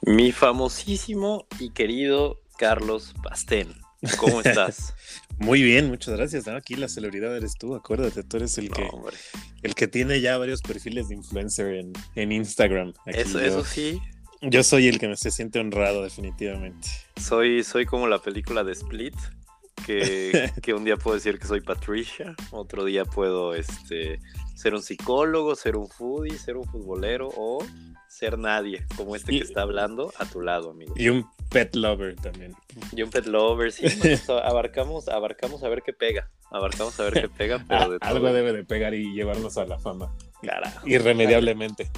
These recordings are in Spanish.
Mi famosísimo y querido Carlos Pastén. ¿Cómo estás? Muy bien, muchas gracias. Aquí la celebridad eres tú, acuérdate, tú eres el que el que tiene ya varios perfiles de influencer en, en Instagram. eso, eso sí. Yo soy el que me se siente honrado, definitivamente. Soy, soy como la película de Split, que, que, un día puedo decir que soy Patricia, otro día puedo este, ser un psicólogo, ser un foodie, ser un futbolero o ser nadie, como este que está hablando a tu lado, amigo. Y un pet lover también. Y un pet lover, sí. abarcamos, abarcamos a ver qué pega. Abarcamos a ver qué pega, pero de Algo debe de pegar y llevarnos a la fama. Irremediablemente.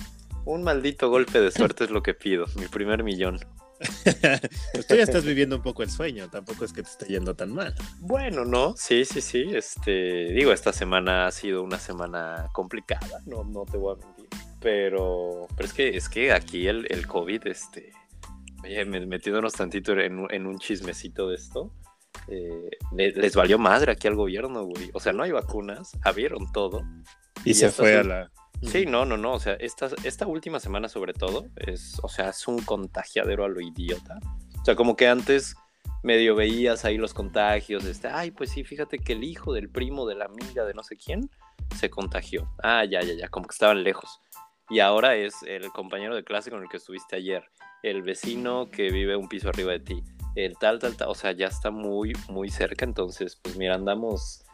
Un maldito golpe de suerte es lo que pido, mi primer millón. Pues tú ya estás viviendo un poco el sueño, tampoco es que te esté yendo tan mal. Bueno, no, sí, sí, sí. Este, digo, esta semana ha sido una semana complicada, no, no te voy a mentir. Pero, pero es que, es que aquí el, el COVID, este, oye, metiéndonos tantito en, en un chismecito de esto, eh, les, valió madre aquí al gobierno, güey. O sea, no hay vacunas, abrieron todo. Y, se fue a la. Sí, no, no, no. O sea, esta, esta última semana, sobre todo, es, o sea, es un contagiadero a lo idiota. O sea, como que antes medio veías ahí los contagios, este, ay, pues sí, fíjate que el hijo del primo de la amiga de no sé quién se contagió. Ah, ya, ya, ya, como que estaban lejos y ahora es el compañero de clase con el que estuviste ayer, el vecino que vive un piso arriba de ti, el tal, tal, tal, o sea, ya está muy, muy cerca, entonces, pues mira, andamos,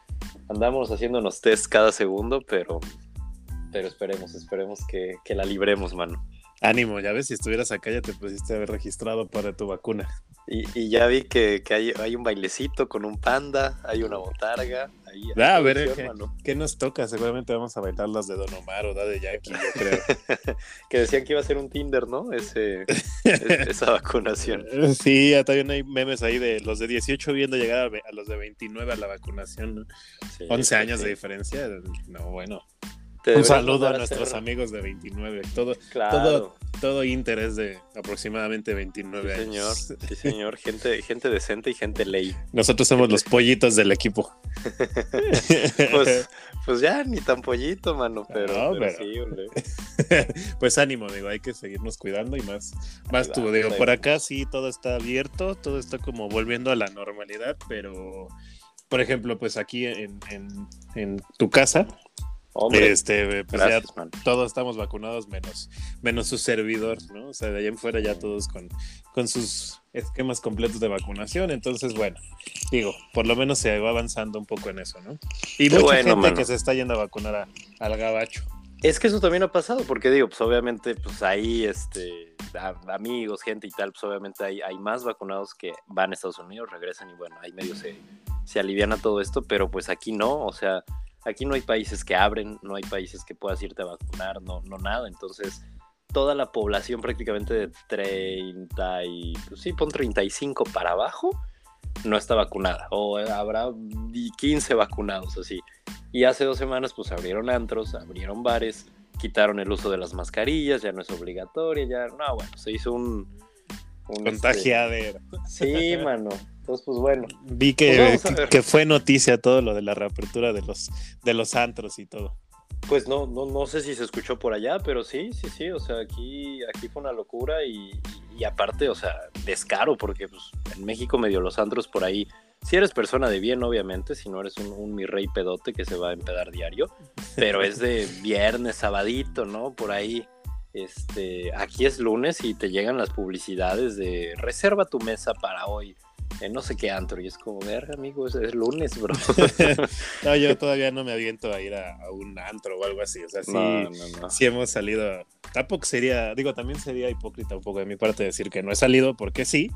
andamos haciéndonos test cada segundo, pero, pero esperemos, esperemos que, que la libremos, mano. Ánimo, ya ves, si estuvieras acá ya te pusiste a haber registrado para tu vacuna. Y, ya vi que, hay, un bailecito con un panda, hay una botarga. Ah, a ver, ¿qué, nos toca? Seguramente vamos a bailar las de Don Omar o de Jackie, yo creo. que decían que iba a ser un Tinder, ¿no? Ese, esa vacunación. Sí, también hay memes ahí de los de 18 viendo llegar a, los de 29 a la vacunación, ¿no? 11 años de diferencia. No, bueno. Un saludo a nuestros amigos de 29. Todo, todo, todo interés de aproximadamente 29 sí, señor, Sí, señor. Gente, gente decente y gente ley. Nosotros somos los pollitos del equipo. pues, pues ya, ni tan pollito, mano, pero, sí, Pues ánimo, digo, hay que seguirnos cuidando y más, más tú, digo, por acá sí todo está abierto, todo está como volviendo a la normalidad, pero por ejemplo, pues aquí en, en, en tu casa, este, pues ya todos estamos vacunados menos, menos su servidor, ¿no? O sea, de allá en fuera ya todos con, con sus esquemas completos de vacunación. Entonces, bueno, digo, por lo menos se va avanzando un poco en eso, ¿no? Y mucha gente que se está yendo a vacunar al gabacho. Es que eso también ha pasado, porque digo, pues obviamente, pues ahí, este, amigos, gente y tal, pues obviamente hay, hay más vacunados que van a Estados Unidos, regresan y bueno, ahí medio se, se aliviana todo esto, pero pues aquí no, o sea, Aquí no hay países que abren, no hay países que puedas irte a vacunar, no, no nada. Entonces, toda la población prácticamente de 30 y, pues sí, pon 35 para abajo, no está vacunada. O habrá 15 vacunados así. Y hace dos semanas, pues abrieron antros, abrieron bares, quitaron el uso de las mascarillas, ya no es obligatoria, ya, no, bueno, se hizo un... un este, Sí, mano. Entonces, pues bueno. Vi que, pues que, fue noticia todo lo de la reapertura de los, de los antros y todo. Pues no, no, no sé si se escuchó por allá, pero sí, sí, sí. O sea, aquí, aquí fue una locura y, y aparte, o sea, descaro, porque pues, en México medio los antros por ahí. Si eres persona de bien, obviamente, si no eres un, un mi rey pedote que se va a empedar diario, pero es de viernes, sabadito, ¿no? Por ahí este, aquí es lunes y te llegan las publicidades de reserva tu mesa para hoy en no sé qué antro. Y es como, verga, amigo, es, lunes, bro. no, yo todavía no me aviento a ir a, un antro o algo así. O sea, sí, sí hemos salido. Tampoco sería, digo, también sería hipócrita un poco de mi parte decir que no he salido, porque sí,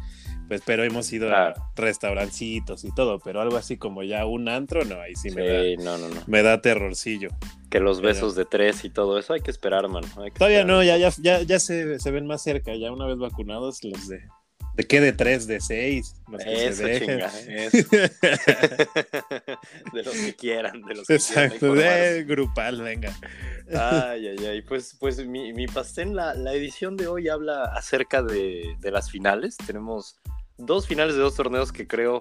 pues, pero hemos ido a restaurancitos y todo, pero algo así como ya un antro, no, ahí sí, me, da, me da terrorcillo. Que los besos de tres y todo eso hay que esperar, mano. todavía no, ya, ya, ya, ya se, se ven más cerca, ya una vez vacunados los de ¿De qué? De tres, de seis. eso, chinga, eso. de los que quieran, de los que Exacto, de grupal, venga. Ay, ay, ay. Pues, pues mi, mi pastel, la, la edición de hoy habla acerca de, de las finales. Tenemos dos finales de dos torneos que creo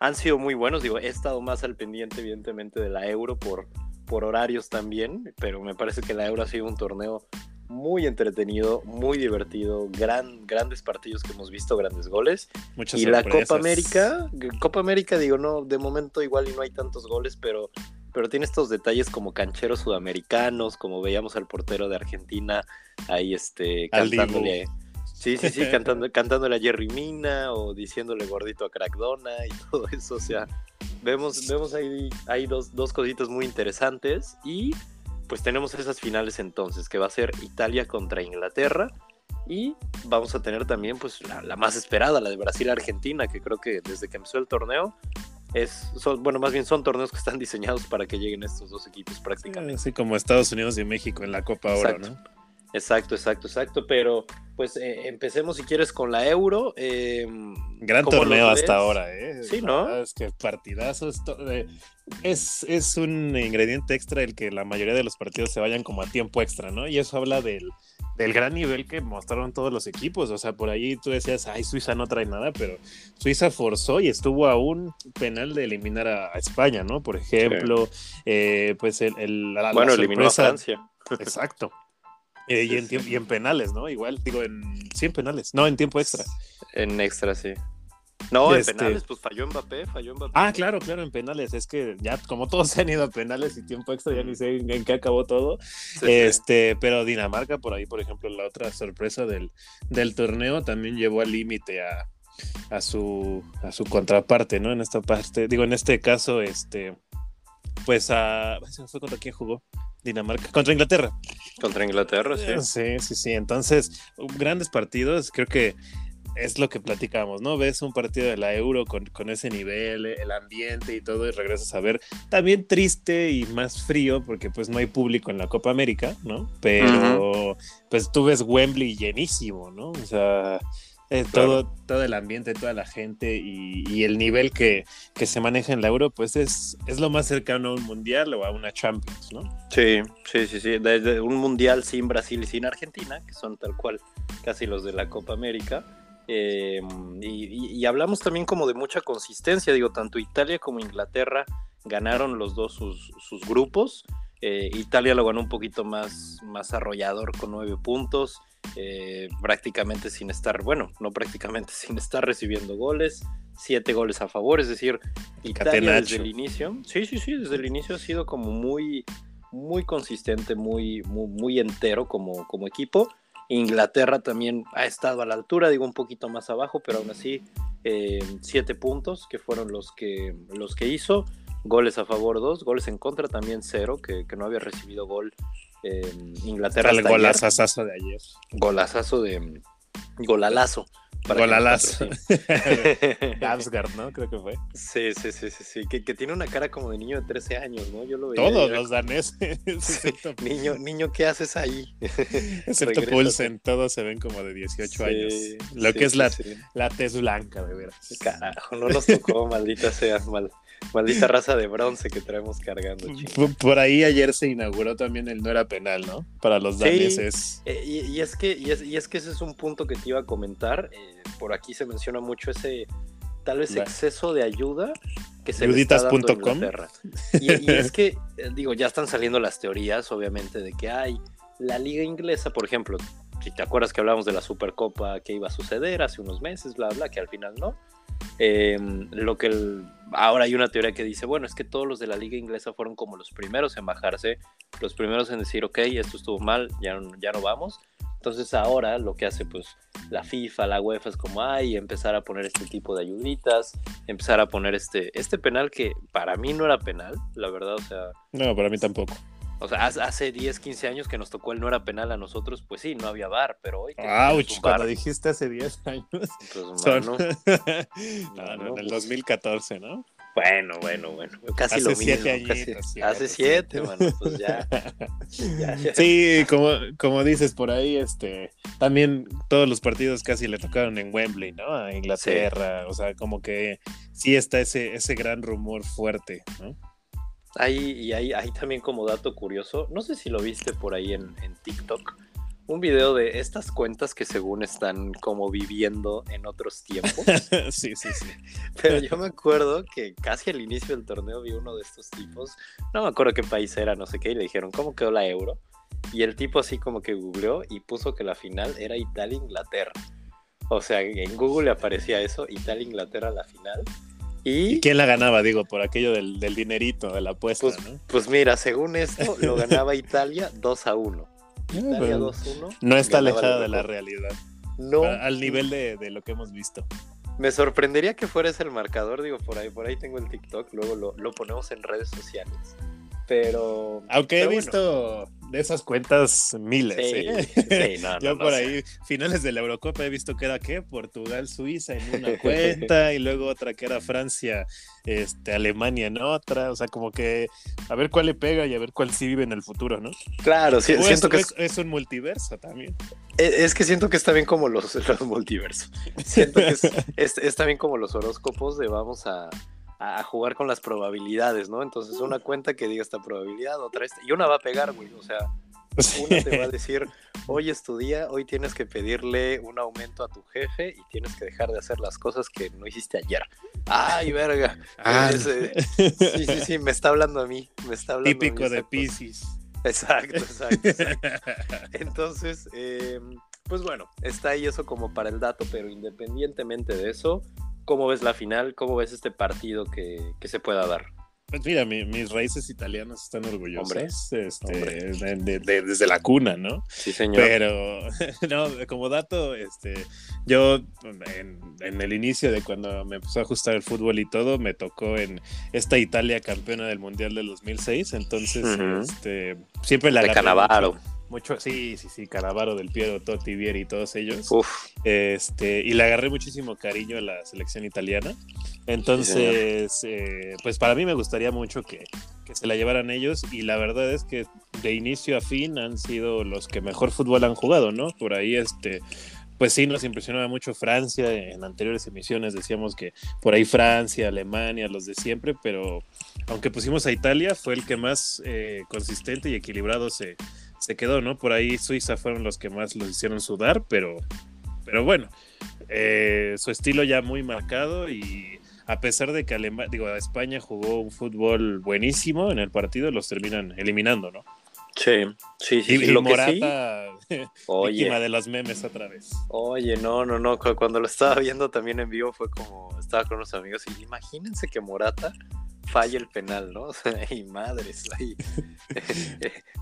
han sido muy buenos. Digo, he estado más al pendiente, evidentemente, de la Euro por, por horarios también, pero me parece que la Euro ha sido un torneo muy entretenido, muy divertido, gran, grandes partidos que hemos visto, grandes goles. Muchas y la Copa América, Copa América, digo, no, de momento igual y no hay tantos goles, pero, pero tiene estos detalles como cancheros sudamericanos, como veíamos al portero de Argentina ahí este, cantándole. Sí, sí, sí, cantando, cantándole a Jerry Mina o diciéndole gordito a Crackdona y todo eso. O sea, vemos, vemos ahí, hay dos, dos cositas muy interesantes y pues tenemos esas finales entonces, que va a ser Italia contra Inglaterra. Y vamos a tener también pues la, más esperada, la de Brasil-Argentina, que creo que desde que empezó el torneo es, son, bueno, más bien son torneos que están diseñados para que lleguen estos dos equipos prácticamente. Así como Estados Unidos y México en la Copa Oro, ¿no? Exacto, exacto, exacto. Pero pues eh, empecemos si quieres con la Euro. Em, Gran torneo hasta ahora, ¿eh? Sí, ¿no? Es que partidazo eh, es, es, un ingrediente extra el que la mayoría de los partidos se vayan como a tiempo extra, ¿no? Y eso habla del, del gran nivel que mostraron todos los equipos. O sea, por ahí tú decías, ay, Suiza no trae nada, pero Suiza forzó y estuvo a un penal de eliminar a, España, ¿no? Por ejemplo, eh, pues el, el la, bueno, eliminó a Francia. Exacto. Eh, y, en y en penales, ¿no? Igual, digo, en sí, en penales. No, en tiempo extra. En extra, sí. No, en este penales, pues falló Mbappé, falló Mbappé. Ah, claro, claro, en penales. Es que ya, como todos se han ido a penales y tiempo extra, ya ni sé en, qué acabó todo. este, pero Dinamarca, por ahí, por ejemplo, la otra sorpresa del, del torneo también llevó al límite a, a su a su contraparte, ¿no? En esta parte, digo, en este caso, este, pues a. ¿Se fue contra quién jugó? Dinamarca. Contra Inglaterra. Contra Inglaterra, sí. Sí, sí, sí. Entonces, grandes partidos. Creo que es lo que platicamos, ¿no? Ves un partido de la Euro con, con, ese nivel, el ambiente y todo, y regresas a ver también triste y más frío, porque pues no hay público en la Copa América, ¿no? Pero pues tú ves Wembley llenísimo, ¿no? O sea, eh, todo, todo el ambiente, toda la gente y, el nivel que, se maneja en la Euro, pues es, es lo más cercano a un mundial o a una Champions, ¿no? Sí, sí, sí, sí. Desde un mundial sin Brasil y sin Argentina, que son tal cual casi los de la Copa América. Eh, y, hablamos también como de mucha consistencia, digo, tanto Italia como Inglaterra ganaron los dos sus, grupos. Eh, Italia lo ganó un poquito más, más arrollador con nueve puntos. Eh, prácticamente sin estar, bueno, no prácticamente, sin estar recibiendo goles, siete goles a favor, es decir, Italia desde el inicio, sí, sí, sí, desde el inicio ha sido como muy, muy consistente, muy, muy, entero como, como equipo. Inglaterra también ha estado a la altura, digo un poquito más abajo, pero aún así eh, siete puntos que fueron los que, los que hizo. Goles a favor dos, goles en contra también cero, que, que no había recibido gol Inglaterra. El golazazo de ayer. Golazazo de. Golalazo. Golalazo. Damsgaard, ¿no? Creo que fue. Sí, sí, sí, sí, sí. Que, que, tiene una cara como de niño de 13 años, ¿no? Yo lo veía. Todos los daneses. niño, niño, ¿qué haces ahí? Excepto Pulsen, todos se ven como de 18 años. Lo que es la, la tez blanca, de veras. Carajo, no nos tocó, maldita sea, mal. Maldita raza de bronce que traemos cargando. Por, ahí ayer se inauguró también el no era penal, ¿no? Para los daneses. Eh, y, es que, y es, que ese es un punto que te iba a comentar. Eh, por aquí se menciona mucho ese tal vez exceso de ayuda que se le está dando Inglaterra. Y, y es que, eh, digo, ya están saliendo las teorías, obviamente, de que hay la liga inglesa, por ejemplo, si te acuerdas que hablábamos de la Supercopa que iba a suceder hace unos meses, bla, bla, que al final no Em, lo que ahora hay una teoría que dice, bueno, es que todos los de la liga inglesa fueron como los primeros en bajarse, los primeros en decir, ok, esto estuvo mal, ya, ya no vamos. Entonces ahora lo que hace pues la FIFA, la UEFA es como, ay, empezar a poner este tipo de ayuditas, empezar a poner este, este penal que para mí no era penal, la verdad, o sea... No, para mí tampoco. O sea, hace 10, 15 años que nos tocó el no era penal a nosotros, pues sí, no había bar, pero hoy. ¡Auch! Cuando dijiste hace 10 años. Pues, no, no, en el 2014, ¿no? Bueno, bueno, bueno. Casi hace lo mismo. Siete añitos, hace siete, mano. Pues ya. Sí, como, como dices por ahí, este, también todos los partidos casi le tocaron en Wembley, ¿no? A Inglaterra. O sea, como que sí está ese, ese gran rumor fuerte, ¿no? Hay, y hay también como dato curioso, no sé si lo viste por ahí en, en TikTok, un video de estas cuentas que según están como viviendo en otros tiempos. sí, sí, sí. Pero yo me acuerdo que casi al inicio del torneo vi uno de estos tipos, no me acuerdo qué país era, no sé qué, y le dijeron, ¿cómo quedó la euro? Y el tipo así como que googleó y puso que la final era Italia-Inglaterra. O sea, en Google le aparecía eso, Italia-Inglaterra la final. ¿Y? quién la ganaba? Digo, por aquello del, dinerito, de la apuesta, pues, ¿no? Pues mira, según esto, lo ganaba Italia 2 a 1. Italia 2-1. No está alejada de la realidad. No. Al nivel de, de, lo que hemos visto. Me sorprendería que fuera ese el marcador, digo, por ahí, por ahí tengo el TikTok, luego lo, lo ponemos en redes sociales. Pero. Aunque pero he visto bueno. De esas cuentas miles, sí, ¿eh? Sí, no, Yo no, por no, ahí, finales de la Eurocopa, he visto que era qué? Portugal, Suiza en una cuenta, y luego otra que era Francia, este, Alemania en otra. O sea, como que a ver cuál le pega y a ver cuál sí vive en el futuro, ¿no? Claro, sí, siento es, que es, es un multiverso también. Es, es, que siento que está bien como los, los multiversos. Siento que es, es, es, también como los horóscopos de vamos a, a, jugar con las probabilidades, ¿no? Entonces, una cuenta que diga esta probabilidad, otra esta, y una va a pegar, güey. O sea, una te va a decir, hoy es tu día, hoy tienes que pedirle un aumento a tu jefe y tienes que dejar de hacer las cosas que no hiciste ayer. Ay, verga. Ah. Es, eh, sí, sí, sí, me está hablando a mí. Me está hablando Típico a mí, de Pisces. Exacto, exacto, exacto. Entonces, eh, pues bueno, está ahí eso como para el dato, pero independientemente de eso, ¿cómo ves la final? ¿Cómo ves este partido que, que se pueda dar? Pues mira, mi, mis raíces italianas están orgullosas. Hombre, este, hombre. de, de, de, desde la cuna, ¿no? Sí, señor. Pero, no, como dato, este, yo en, en, el inicio de cuando me empezó a ajustar el fútbol y todo, me tocó en esta Italia campeona del Mundial del 2006. Entonces, uh -huh. este, siempre la De Canavaro. Mucho, mucho, sí, sí, sí, Canavaro del Piero, Totti, Vieri y todos ellos. Uf. Este, y le agarré muchísimo cariño a la selección italiana. Entonces, sí, eh, pues para mí me gustaría mucho que, que, se la llevaran ellos y la verdad es que de inicio a fin han sido los que mejor fútbol han jugado, ¿no? Por ahí, este, pues sí, nos impresionaba mucho Francia, en anteriores emisiones decíamos que por ahí Francia, Alemania, los de siempre, pero aunque pusimos a Italia, fue el que más eh, consistente y equilibrado se, se quedó, ¿no? Por ahí Suiza fueron los que más los hicieron sudar, pero, pero bueno, eh, su estilo ya muy marcado y a pesar de que Alema digo, España jugó un fútbol buenísimo en el partido, los terminan eliminando, ¿no? Sí, sí, sí. Y, sí. y Lo Morata, que sí, víctima de los memes otra vez. Oye, no, no, no. Cuando lo estaba viendo también en vivo fue como, estaba con unos amigos y imagínense que Morata falla el penal, ¿no? O sea, y madres, ahí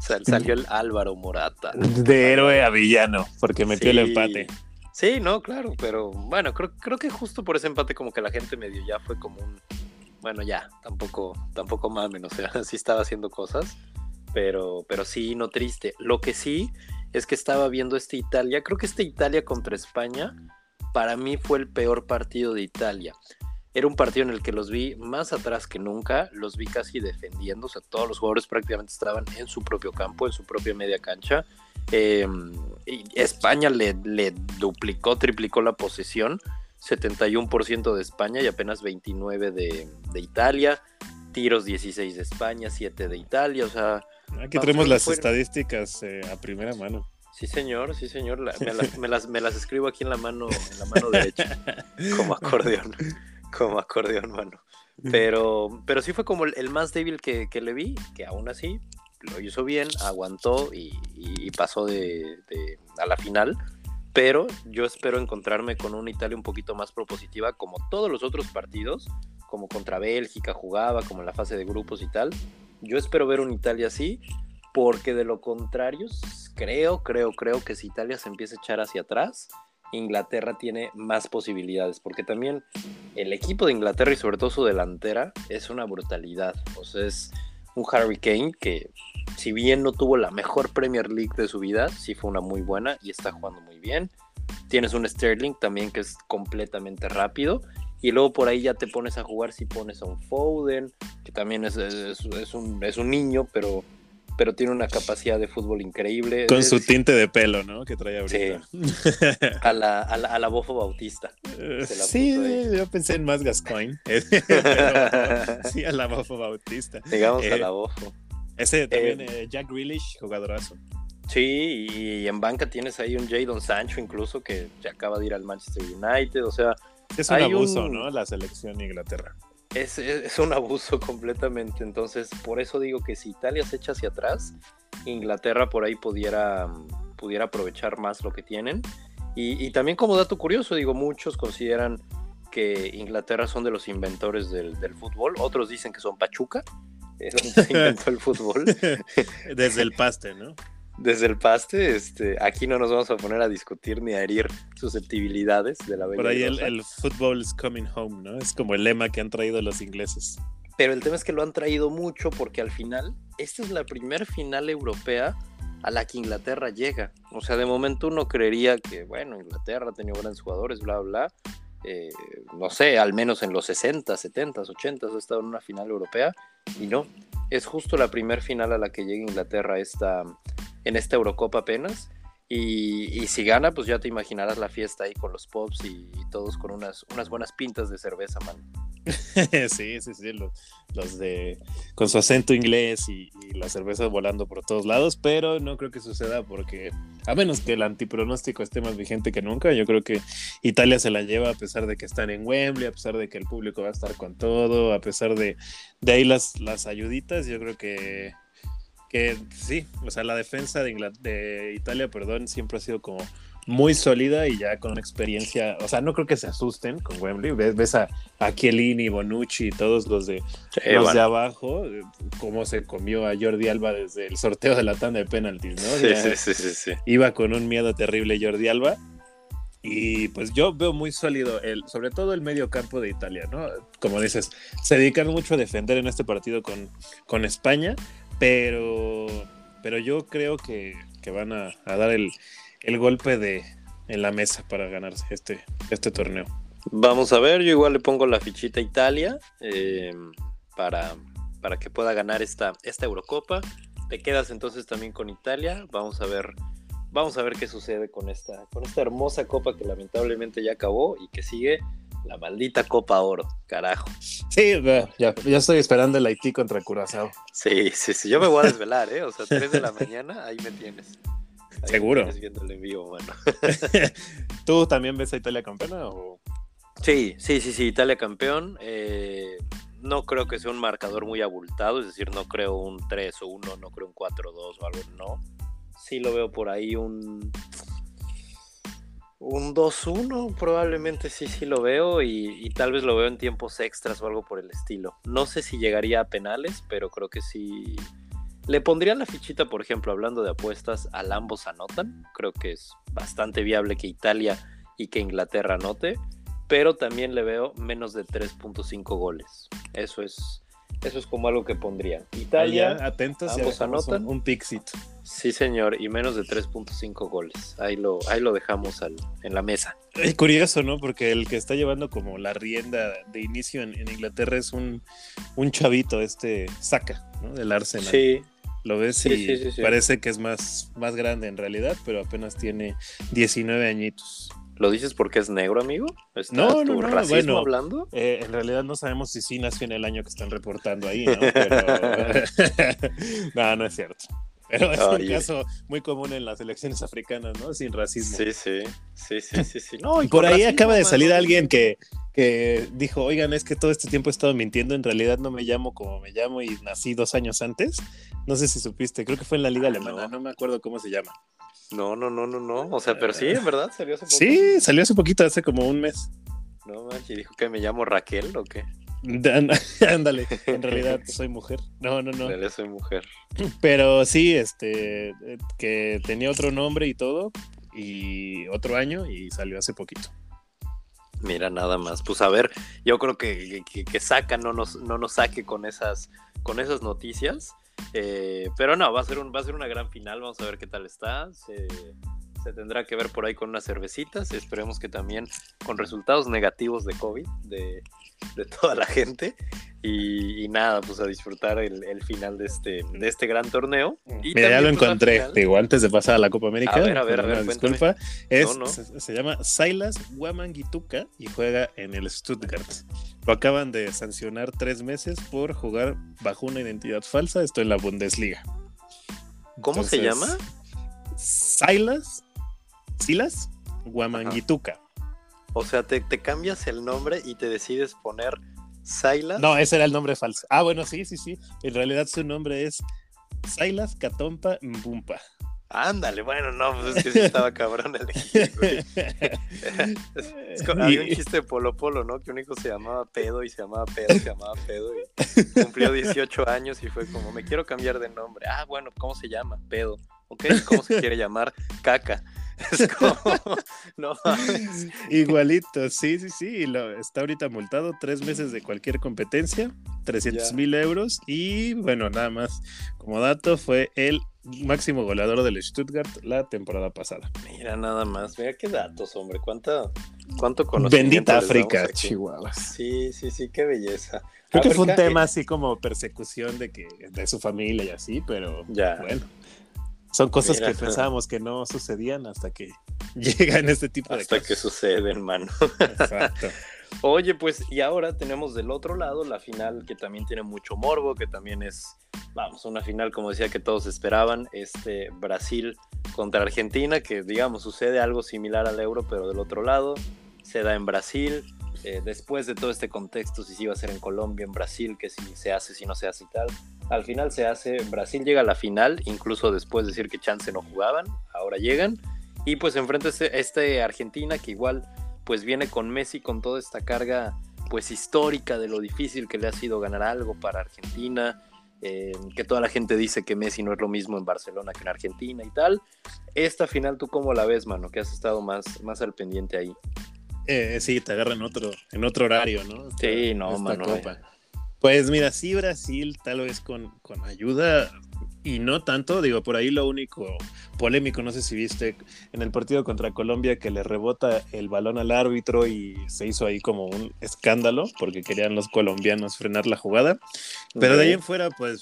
Sal, salió el Álvaro Morata. De héroe a villano, porque metió sí. el empate. Sí, no, claro, pero bueno, creo, creo que justo por ese empate como que la gente medio ya fue como un, bueno, ya, tampoco, tampoco mamen, o sea, sí estaba haciendo cosas, pero, pero sí, no triste. Lo que sí es que estaba viendo este Italia, creo que este Italia contra España, para mí fue el peor partido de Italia. Era un partido en el que los vi más atrás que nunca, los vi casi defendiendo, o sea, todos los jugadores prácticamente estaban en su propio campo, en su propia media cancha. Eh, España le, le, duplicó, triplicó la posesión, 71% de España y apenas 29% de, de, Italia, tiros 16 de España, 7 de Italia, o sea... Aquí tenemos las estadísticas eh, a primera mano. Sí, señor, sí, señor, la, me, las, me, las, me, las, escribo aquí en la mano, en la mano derecha, como acordeón, como acordeón, mano. Pero, pero sí fue como el, más débil que, que le vi, que aún así lo hizo bien, aguantó y, y pasó de, de, a la final. Pero yo espero encontrarme con una Italia un poquito más propositiva, como todos los otros partidos, como contra Bélgica jugaba, como en la fase de grupos y tal. Yo espero ver una Italia así, porque de lo contrario, creo, creo, creo que si Italia se empieza a echar hacia atrás, Inglaterra tiene más posibilidades, porque también el equipo de Inglaterra y sobre todo su delantera es una brutalidad. O sea, es un Harry Kane que si bien no tuvo la mejor Premier League de su vida, sí fue una muy buena y está jugando muy bien. Tienes un Sterling también que es completamente rápido. y luego por ahí ya te pones a jugar si pones a un Foden, que también es, un, es un niño, pero pero tiene una capacidad de fútbol increíble. Con su tinte de pelo, ¿no? Que trae ahorita. Sí. a, la, a, la, a la Bofo Bautista. sí, yo pensé en más Gascoigne. sí, a la Bofo Bautista. Digamos a eh, la Bofo. Ese también, eh, eh, Jack Grealish, jugadorazo. Sí, y en banca tienes ahí un Jadon Sancho incluso que acaba de ir al Manchester United, o sea... Es un abuso, ¿no? La selección de Inglaterra es, un abuso completamente. Entonces, por eso digo que si Italia se echa hacia atrás, Inglaterra por ahí pudiera, pudiera aprovechar más lo que tienen. Y, también como dato curioso, digo, muchos consideran que Inglaterra son de los inventores del, fútbol, otros dicen que son Pachuca, es donde se inventó el fútbol. Desde el paste, ¿no? Desde el paste, este, aquí no nos vamos a poner a discutir ni a herir susceptibilidades de la Por ahí el, el, football is coming home, ¿no? Es como el lema que han traído los ingleses. Pero el tema es que lo han traído mucho porque al final, esta es la primera final europea a la que Inglaterra llega. O sea, de momento uno creería que, bueno, Inglaterra ha tenido grandes jugadores, bla, bla. Eh, no sé, al menos en los 60, 70, 80 ha estado en una final europea y no. Es justo la primera final a la que llega Inglaterra esta, en esta Eurocopa apenas. Y, si gana, pues ya te imaginarás la fiesta ahí con los pops y, todos con unas, unas buenas pintas de cerveza, man. sí, sí, sí, los, de con su acento inglés y, la cerveza volando por todos lados, pero no creo que suceda porque a menos que el antipronóstico esté más vigente que nunca, yo creo que Italia se la lleva a pesar de que están en Wembley, a pesar de que el público va a estar con todo, a pesar de, de ahí las, las ayuditas, yo creo que que sí, o sea, la defensa de, de Italia, perdón, siempre ha sido como muy sólida y ya con una experiencia, o sea, no creo que se asusten con Wembley, ves, ves a, a Chiellini, Bonucci y todos los de los de abajo, cómo se comió a Jordi Alba desde el sorteo de la tanda de penaltis, ¿no? Sí, sí, sí, sí, Iba con un miedo terrible Jordi Alba. Y pues yo veo muy sólido, el, sobre todo el medio campo de Italia, ¿no? Como dices, se dedican mucho a defender en este partido con, con España, pero, pero yo creo que, van a, dar el, golpe de, en la mesa para ganarse este, este torneo. Vamos a ver, yo igual le pongo la fichita a Italia eh, para, para que pueda ganar esta, esta Eurocopa. Te quedas entonces también con Italia. Vamos a ver, vamos a ver qué sucede con esta, con esta hermosa copa que lamentablemente ya acabó y que sigue la maldita Copa Oro, carajo. Sí, ya, ya estoy esperando el Haití contra Curazao. Sí, sí, sí. Yo me voy a desvelar, ¿eh? O sea, 3 de la mañana, ahí me tienes. Seguro. viendo el envío, bueno. ¿Tú también ves a Italia campeona? O... Sí, sí, sí, sí, Italia campeón. Eh, no creo que sea un marcador muy abultado, es decir, no creo un 3 o 1, no creo un 4-2 o algo, no. Sí lo veo por ahí un un 2-1, probablemente sí, sí lo veo y, tal vez lo veo en tiempos extras o algo por el estilo. No sé si llegaría a penales, pero creo que sí. Le pondría la fichita, por ejemplo, hablando de apuestas, al ambos anotan. Creo que es bastante viable que Italia y que Inglaterra anote, pero también le veo menos de 3.5 goles. Eso es, eso es como algo que pondría. Italia, atentos, ambos anotan. Un, pixit. Sí, señor, y menos de 3.5 goles. Ahí lo, ahí lo dejamos en la mesa. Es curioso, ¿no? Porque el que está llevando como la rienda de inicio en, Inglaterra es un, un, chavito, este Saka, ¿no? Del Arsenal. Sí. Lo ves y parece que es más, más grande en realidad, pero apenas tiene 19 añitos. ¿Lo dices porque es negro, amigo? no, no, no, bueno, hablando? Eh, en realidad no sabemos si sí nació en el año que están reportando ahí, ¿no? Pero... no, no es cierto. Pero es un caso muy común en las elecciones africanas, ¿no? Sin racismo. Sí, sí, sí, sí, sí. No, y por ahí acaba de salir alguien que, que dijo, oigan, es que todo este tiempo he estado mintiendo, en realidad no me llamo como me llamo y nací dos años antes. No sé si supiste, creo que fue en la Liga ah, Alemana, no me acuerdo cómo se llama. No, no, no, no, no. O sea, pero sí, en verdad, salió hace poco. Sí, salió hace poquito, hace como un mes. No manches, dijo que me llamo Raquel o qué. Ándale, en realidad soy mujer. No, no, no. En realidad soy mujer. Pero sí, este, que tenía otro nombre y todo, y otro año, y salió hace poquito. Mira, nada más. Pues a ver, yo creo que, que, saca no nos, no nos saque con esas, con esas noticias. Eh, pero no, va a, ser un, va a ser una gran final. Vamos a ver qué tal está. Se tendrá que ver por ahí con unas cervecitas. Esperemos que también con resultados negativos de COVID de, toda la gente. Y, nada, pues a disfrutar el, final de este, de este gran torneo. Y Mira, ya lo pues, encontré, digo, antes de pasar a la Copa América. A ver, a ver, a ver. Disculpa. Es, Se, llama Silas Wamangituka y juega en el Stuttgart. Lo acaban de sancionar tres meses por jugar bajo una identidad falsa. Esto en la Bundesliga. ¿Cómo se llama? Silas Silas Guamanguituca. O sea, te, cambias el nombre y te decides poner Silas. No, ese era el nombre falso. Ah, bueno, sí, sí, sí. En realidad su nombre es Silas Catompa Mbumpa. Ándale, bueno, no, pues es que sí estaba cabrón el güey. había un chiste de Polo Polo, ¿no? Que un hijo se llamaba Pedo y se llamaba Pedo, se llamaba Pedo y cumplió 18 años y fue como, me quiero cambiar de nombre. Ah, bueno, ¿cómo se llama? Pedo. ¿Ok? ¿Cómo se quiere llamar? Caca. Es como, no Igualito, sí, sí, sí. Lo, está ahorita multado tres meses de cualquier competencia, 300 mil euros. Y bueno, nada más como dato, fue el máximo goleador del Stuttgart la temporada pasada. Mira, nada más. Mira qué datos, hombre. ¿Cuánto, cuánto conocimiento Bendita África, Chihuahua. Sí, sí, sí, qué belleza. Creo que fue un tema así como persecución de que de su familia y así, pero ya. bueno. Son cosas que pensábamos que no sucedían hasta que llegan este tipo de cosas. Hasta que sucede, hermano. Exacto. Oye, pues, y ahora tenemos del otro lado la final que también tiene mucho morbo, que también es, vamos, una final, como decía, que todos esperaban, este Brasil contra Argentina, que digamos sucede algo similar al euro, pero del otro lado, se da en Brasil, eh, después de todo este contexto, si se iba a hacer en Colombia, en Brasil, que si se hace, si no se hace y tal, al final se hace, Brasil llega a la final, incluso después de decir que chance no jugaban, ahora llegan, y pues enfrenta este, este Argentina que igual pues viene con Messi con toda esta carga pues histórica de lo difícil que le ha sido ganar algo para Argentina, eh, que toda la gente dice que Messi no es lo mismo en Barcelona que en Argentina y tal. Esta final, ¿tú cómo la ves, mano? Que has estado más, más al pendiente ahí. Eh, sí, te agarra en otro, en otro horario, ¿no? sí, no, mano. Pues mira, sí, Brasil, tal vez con, con ayuda y no tanto, digo, por ahí lo único polémico, no sé si viste en el partido contra Colombia que le rebota el balón al árbitro y se hizo ahí como un escándalo porque querían los colombianos frenar la jugada, pero de ahí en fuera, pues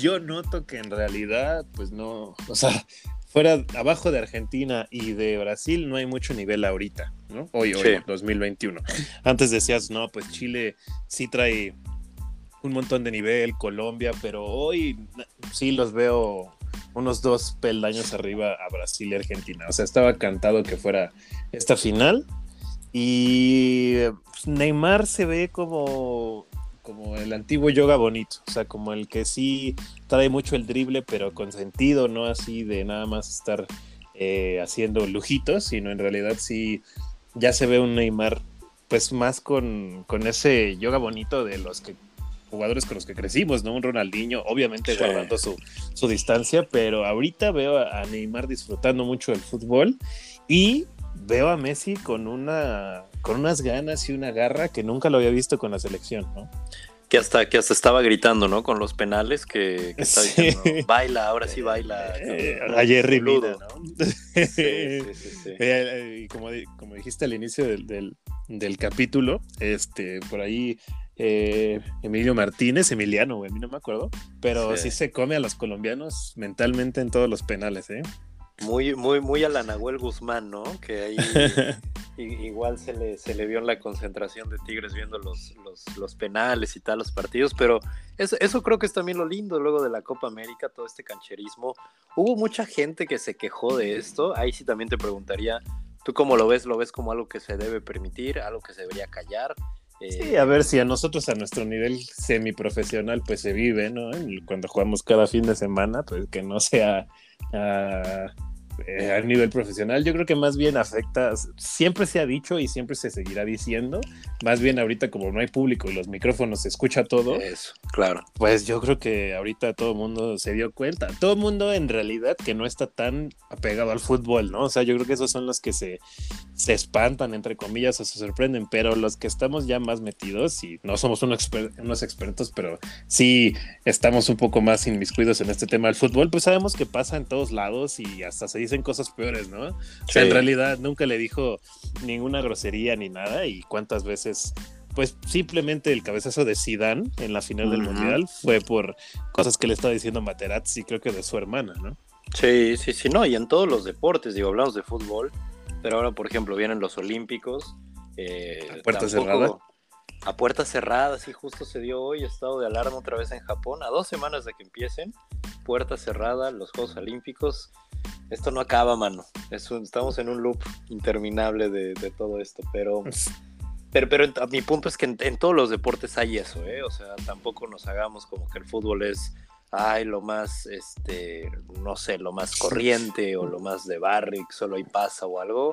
yo noto que en realidad, pues no, o sea, fuera abajo de Argentina y de Brasil no hay mucho nivel ahorita, ¿no? Hoy, hoy, 2021. Antes decías, no, pues Chile sí trae un montón de nivel, Colombia, pero hoy sí los veo unos dos peldaños arriba a Brasil y Argentina. O sea, estaba cantado que fuera esta final. Y pues, Neymar se ve como, como el antiguo yoga bonito, o sea, como el que sí trae mucho el drible, pero con sentido, no así de nada más estar eh, haciendo lujitos, sino en realidad sí ya se ve un Neymar pues más con, con ese yoga bonito de los que jugadores con los que crecimos, ¿no? Un Ronaldinho, obviamente guardando su, su, distancia, pero ahorita veo a Neymar disfrutando mucho del fútbol y veo a Messi con una con unas ganas y una garra que nunca lo había visto con la selección, ¿no? Que hasta, que hasta estaba gritando, ¿no? Con los penales que, estaba diciendo, baila, ahora sí baila. Eh, ayer Rivida, ¿no? Sí, sí, sí, eh, y como, como dijiste al inicio del, del, del capítulo, este, por ahí eh, Emilio Martínez, Emiliano, a mí no me acuerdo, pero sí. se come a los colombianos mentalmente en todos los penales, ¿eh? Muy, muy, muy a la Nahuel Guzmán, ¿no? Que ahí igual se le, se le vio en la concentración de Tigres viendo los, los, penales y tal, los partidos, pero eso, eso, creo que es también lo lindo luego de la Copa América, todo este cancherismo. Hubo mucha gente que se quejó de esto, ahí sí también te preguntaría, ¿tú cómo lo ves? ¿Lo ves como algo que se debe permitir, algo que se debería callar? Sí, a ver si a nosotros a nuestro nivel semiprofesional pues se vive, ¿no? Cuando jugamos cada fin de semana, pues que no sea uh, eh, a nivel profesional, yo creo que más bien afecta, siempre se ha dicho y siempre se seguirá diciendo, más bien ahorita como no hay público y los micrófonos se escucha todo. Eso, claro. Pues yo creo que ahorita todo el mundo se dio cuenta, todo el mundo en realidad que no está tan apegado al fútbol, ¿no? O sea, yo creo que esos son los que se, se espantan, entre comillas, o se sorprenden, pero los que estamos ya más metidos y no somos unos, unos expertos, pero sí estamos un poco más inmiscuidos en este tema del fútbol, pues sabemos que pasa en todos lados y hasta se dice dicen cosas peores, ¿no? O sea, en realidad nunca le dijo ninguna grosería ni nada y cuántas veces pues simplemente el cabezazo de Zidane en la final del Mundial fue por cosas que le estaba diciendo Materazzi, creo que de su hermana, ¿no? Sí, sí, sí, no, y en todos los deportes, digo, hablamos de fútbol, pero ahora, por ejemplo, vienen los Olímpicos. Eh, a puerta cerrada. A puerta cerrada, sí, justo se dio hoy estado de alarma otra vez en Japón, a dos semanas de que empiecen, puerta cerrada, los Juegos Olímpicos. Esto no acaba, mano. estamos en un loop interminable de, todo esto, pero... Pero, pero mi punto es que en, todos los deportes hay eso, ¿eh? O sea, tampoco nos hagamos como que el fútbol es, ay, lo más, este, no sé, lo más corriente o lo más de barrio, solo hay pasa o algo.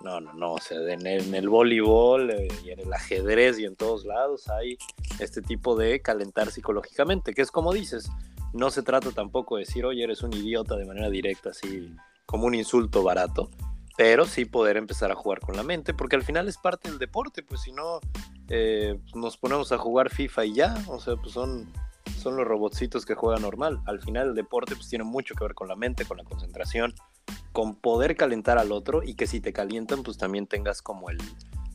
No, no, no, o sea, en el, voleibol eh, y en el ajedrez y en todos lados hay este tipo de calentar psicológicamente, que es como dices, no se trata tampoco de decir, oye, eres un idiota de manera directa, así como un insulto barato, pero sí poder empezar a jugar con la mente, porque al final es parte del deporte, pues si no eh, nos ponemos a jugar FIFA y ya, o sea, pues son, son los robotcitos que juegan normal. Al final el deporte pues tiene mucho que ver con la mente, con la concentración, con poder calentar al otro y que si te calientan pues también tengas como el,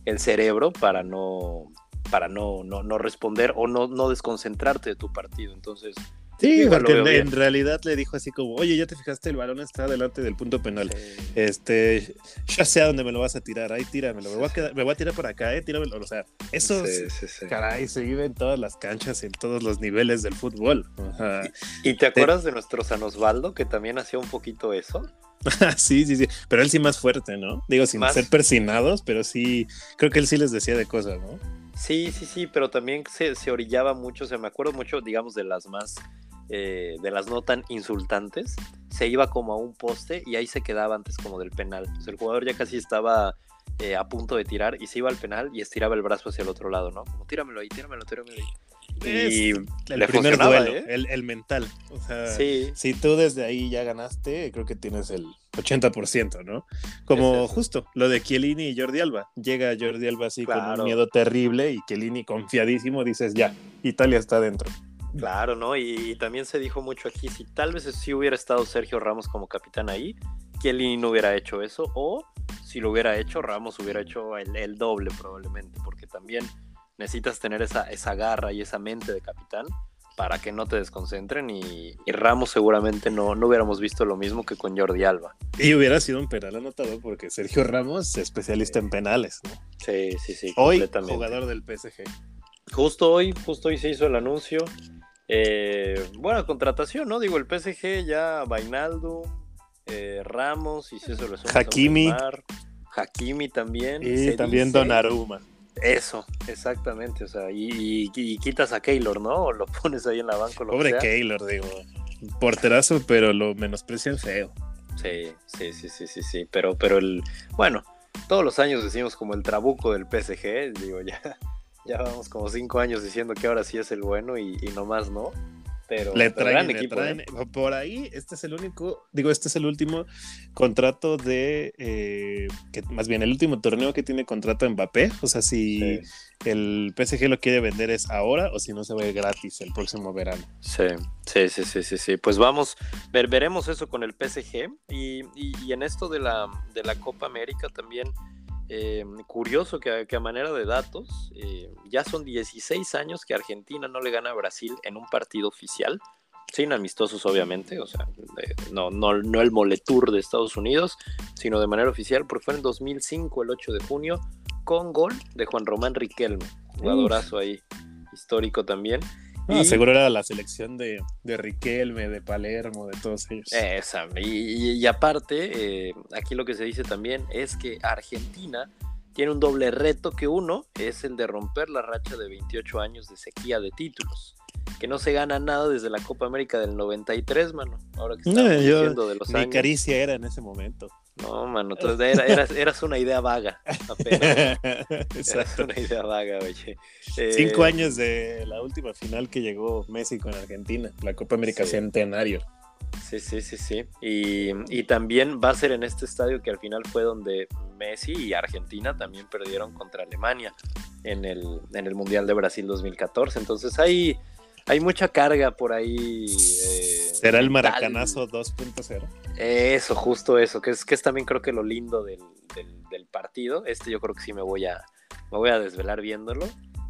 el cerebro para no para no, no, no responder o no, no desconcentrarte de tu partido. Entonces, Sí, porque en, realidad le dijo así como, oye, ya te fijaste, el balón está delante del punto penal. Este, ya sé a dónde me lo vas a tirar, ahí tíramelo, me voy a, me voy a tirar por acá, eh, tíramelo. O sea, eso, caray, se vive en todas las canchas, en todos los niveles del fútbol. ¿Y, te acuerdas de nuestro San Osvaldo, que también hacía un poquito eso? sí, sí, sí, pero él sí más fuerte, ¿no? Digo, sin ser persinados, pero sí, creo que él sí les decía de cosas, ¿no? Sí, sí, sí, pero también se, se orillaba mucho, o sea, me acuerdo mucho, digamos, de las más eh, de las no tan insultantes, se iba como a un poste y ahí se quedaba antes como del penal. el jugador ya casi estaba eh, a punto de tirar y se iba al penal y estiraba el brazo hacia el otro lado, ¿no? Como tíramelo ahí, tíramelo, tíramelo ahí. Y el primer duelo, ¿eh? el, mental. O sea, si tú desde ahí ya ganaste, creo que tienes el 80%, ¿no? Como justo lo de Chiellini y Jordi Alba. Llega Jordi Alba así con un miedo terrible y Chiellini confiadísimo, dices, ya, Italia está dentro. Claro, ¿no? Y, también se dijo mucho aquí, si tal vez sí hubiera estado Sergio Ramos como capitán ahí, Kelly no hubiera hecho eso, o si lo hubiera hecho, Ramos hubiera hecho el, doble probablemente, porque también necesitas tener esa, esa garra y esa mente de capitán para que no te desconcentren y, Ramos seguramente no, no hubiéramos visto lo mismo que con Jordi Alba. Y hubiera sido un penal anotado porque Sergio Ramos es especialista en penales, ¿no? Sí, sí, sí. Hoy jugador del PSG. Justo hoy, justo hoy se hizo el anuncio. Eh, buena contratación, ¿no? Digo, el PSG ya Vainaldo, eh, Ramos, y si eso lo Hakimi. Hakimi también. Y también Donnarumma. Eso, exactamente. O sea, y, quitas a Keylor, ¿no? O lo pones ahí en la banca. Pobre Keylor, digo. Porterazo, pero lo menosprecian feo. Sí, sí, sí, sí, sí, sí. Pero, pero el. Bueno, todos los años decimos como el trabuco del PSG, digo, ya ya vamos como cinco años diciendo que ahora sí es el bueno y, y nomás no. Pero, le traen, equipo, ¿eh? por ahí, este es el único, digo, este es el último contrato de, eh, que más bien el último torneo que tiene contrato Mbappé, o sea, si el PSG lo quiere vender es ahora o si no se va a ir gratis el próximo verano. Sí, sí, sí, sí, sí, sí. pues vamos, ver, veremos eso con el PSG y, y, y en esto de la, de la Copa América también eh, curioso que, a manera de datos, eh, ya son 16 años que Argentina no le gana a Brasil en un partido oficial, sin amistosos obviamente, o sea, no, no, no el moletour de Estados Unidos, sino de manera oficial, porque fue en 2005, el 8 de junio, con gol de Juan Román Riquelme, jugadorazo ahí, histórico también. Y, seguro era la selección de, de, Riquelme, de Palermo, de todos ellos. Esa, y, aparte, eh, aquí lo que se dice también es que Argentina tiene un doble reto que uno es el de romper la racha de 28 años de sequía de títulos. Que no se gana nada desde la Copa América del 93, mano. Ahora que estamos diciendo de los mi caricia era en ese momento. No, mano, entonces eras, eras una idea vaga, apenas. eras una idea vaga, oye. Cinco eh, años de la última final que llegó Messi con Argentina, la Copa América Centenario. Sí, sí, sí, sí. Y, y, también va a ser en este estadio que al final fue donde Messi y Argentina también perdieron contra Alemania en el, en el Mundial de Brasil 2014. Entonces hay, hay mucha carga por ahí. Eh, ¿Será el maracanazo 2.0? Eso, justo eso, que es, que es también creo que lo lindo del, del, partido. Este yo creo que sí me voy a, me voy a desvelar viéndolo.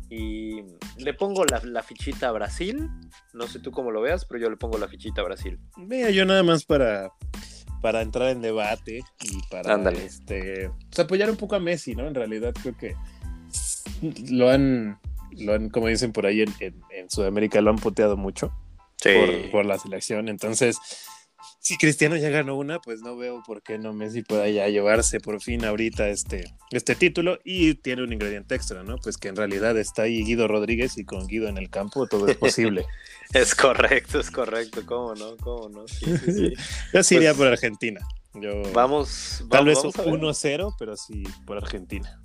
Y le pongo la, fichita a Brasil. No sé tú cómo lo veas, pero yo le pongo la fichita a Brasil. Mira, yo nada más para, para entrar en debate y para este, pues, apoyar un poco a Messi, ¿no? En realidad creo que lo han, lo han como dicen por ahí en, en, Sudamérica, lo han puteado mucho por, por, la selección. Entonces, si Cristiano ya ganó una, pues no veo por qué no Messi pueda ya llevarse por fin ahorita este, este título y tiene un ingrediente extra, ¿no? Pues que en realidad está ahí Guido Rodríguez y con Guido en el campo todo es posible. es correcto, es correcto, ¿cómo no? ¿Cómo no? Sí, sí, sí. Yo sí iría pues por Argentina. Yo, vamos, Tal vez 1-0, pero sí por Argentina.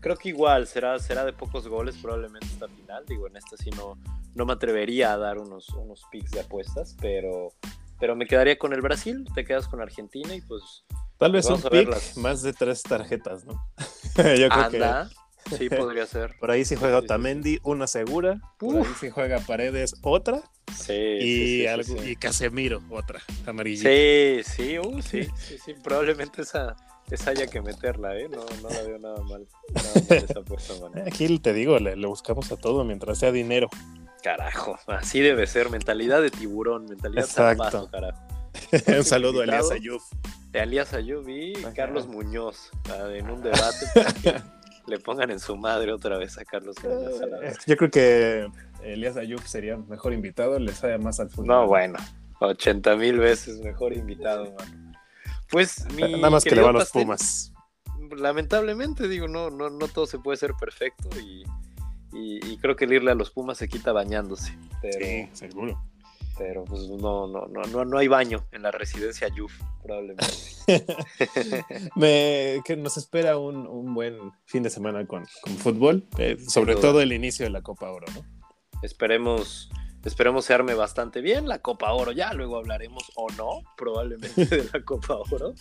Creo que igual será, será de pocos goles probablemente esta final. Digo, en esta sí no, no me atrevería a dar unos, unos picks de apuestas, pero pero me quedaría con el Brasil, te quedas con Argentina y pues. Tal vez un pick, más de tres tarjetas, ¿no? Yo creo que. Sí, podría ser. Por ahí si juega Otamendi, una segura. Por ahí si juega Paredes, otra. Sí. Y, algo, y Casemiro, otra, amarillita. Sí, sí, uh, sí, sí, sí, probablemente esa, esa haya que meterla, ¿eh? No, no la veo nada mal. Nada mal esa puesta, Aquí te digo, le, le, buscamos a todo mientras sea dinero. Carajo, así debe ser, mentalidad de tiburón, mentalidad Exacto. carajo. un saludo a Elías Ayub. De Elías Ayub y Carlos Muñoz, en un debate le pongan en su madre otra vez a Carlos Muñoz. Eh, yo creo que Elías Ayub sería mejor invitado, le sabe más al fútbol. No, bueno, 80 mil veces mejor invitado, mano. Pues mi Nada más que le va a los Pumas. Lamentablemente, digo, no, no, no todo se puede ser perfecto y y, creo que el irle a los Pumas se quita bañándose. Pero, sí, seguro. Pero pues no, no, no, no, hay baño en la residencia Yuf, probablemente. Me, que nos espera un, un, buen fin de semana con, con fútbol, eh, sobre todo el inicio de la Copa Oro, ¿no? Esperemos Esperemos se arme bastante bien la Copa Oro. Ya luego hablaremos o no, probablemente, de la Copa Oro.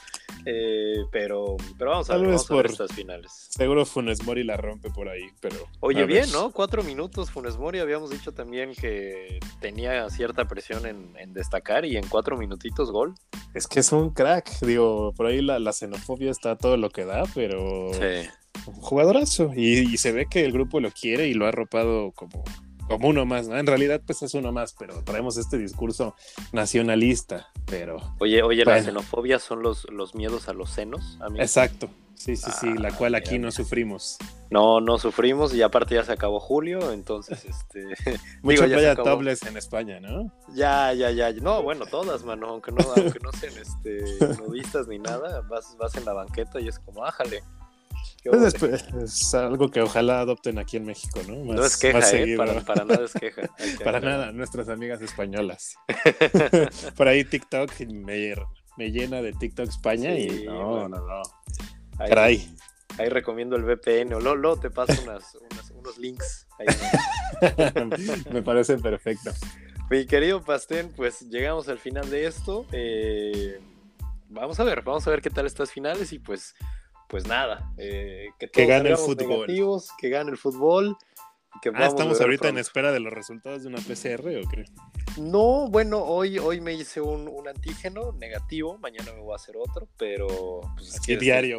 Eh, pero, pero vamos a ver, vamos por, estas finales. Seguro Funes Mori la rompe por ahí, pero. Oye, bien, ¿no? Cuatro minutos. Funes Mori habíamos dicho también que tenía cierta presión en, destacar y en cuatro minutitos gol. Es que es un crack. Digo, por ahí la, xenofobia está todo lo que da, pero. Sí. jugadorazo. y se ve que el grupo lo quiere y lo ha arropado como como uno más, ¿no? En realidad, pues es uno más, pero traemos este discurso nacionalista, pero... Oye, oye, la xenofobia son los, los miedos a los senos, Exacto, sí, sí, sí, la cual aquí no sufrimos. No, no sufrimos y aparte ya se acabó julio, entonces, este... Mucho playa topless en España, ¿no? Ya, ya, ya, no, bueno, todas, mano, aunque no, aunque no sean, este, nudistas ni nada, vas, vas en la banqueta y es como, ájale. Pues es, algo que ojalá adopten aquí en México, ¿no? no es queja, ¿eh? para, nada es queja. para nada, nuestras amigas españolas. Por ahí TikTok me, me, llena de TikTok España y no, no, no. Ahí, ahí recomiendo el VPN o Lolo, te paso unos links. me parece perfecto. Mi querido Pastén, pues llegamos al final de esto. Eh, vamos a ver, vamos a ver qué tal estas finales y pues pues nada, eh, que, gane el fútbol. Que gane el fútbol. Que ah, estamos ahorita en espera de los resultados de una PCR o qué? No, bueno, hoy, hoy me hice un, antígeno negativo, mañana me voy a hacer otro, pero... Pues, diario.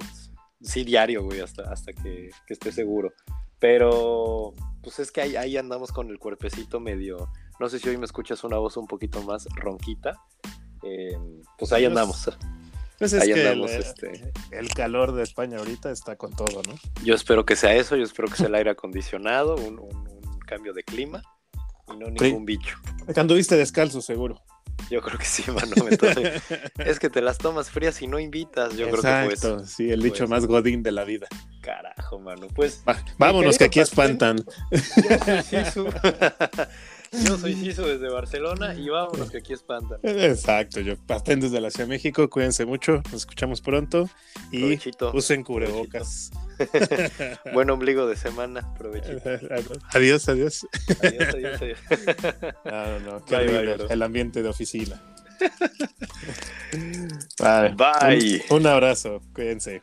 sí, diario, güey, hasta, hasta que, esté seguro. Pero, pues es que ahí, ahí andamos con el cuerpecito medio... No sé si hoy me escuchas una voz un poquito más ronquita. Eh, pues ahí andamos. Pues es que este, el, calor de España ahorita está con todo, ¿no? Yo espero que sea eso, yo espero que sea el aire acondicionado, un, cambio de clima y no ningún bicho. Anduviste descalzo, seguro. Yo creo que sí, mano. es que te las tomas frías y no invitas. Yo creo que pues. Sí, el dicho más godín de la vida. Carajo, mano. Pues. vámonos, que aquí espantan. Yo soy Ciso desde Barcelona y vámonos que aquí espantan. Exacto, yo Pastén desde la Ciudad de México, cuídense mucho, nos escuchamos pronto y usen cubrebocas. Buen ombligo de semana, provechito. Adiós, adiós. Adiós, adiós, adiós. No, no, qué el ambiente de oficina. Bye. un abrazo, cuídense.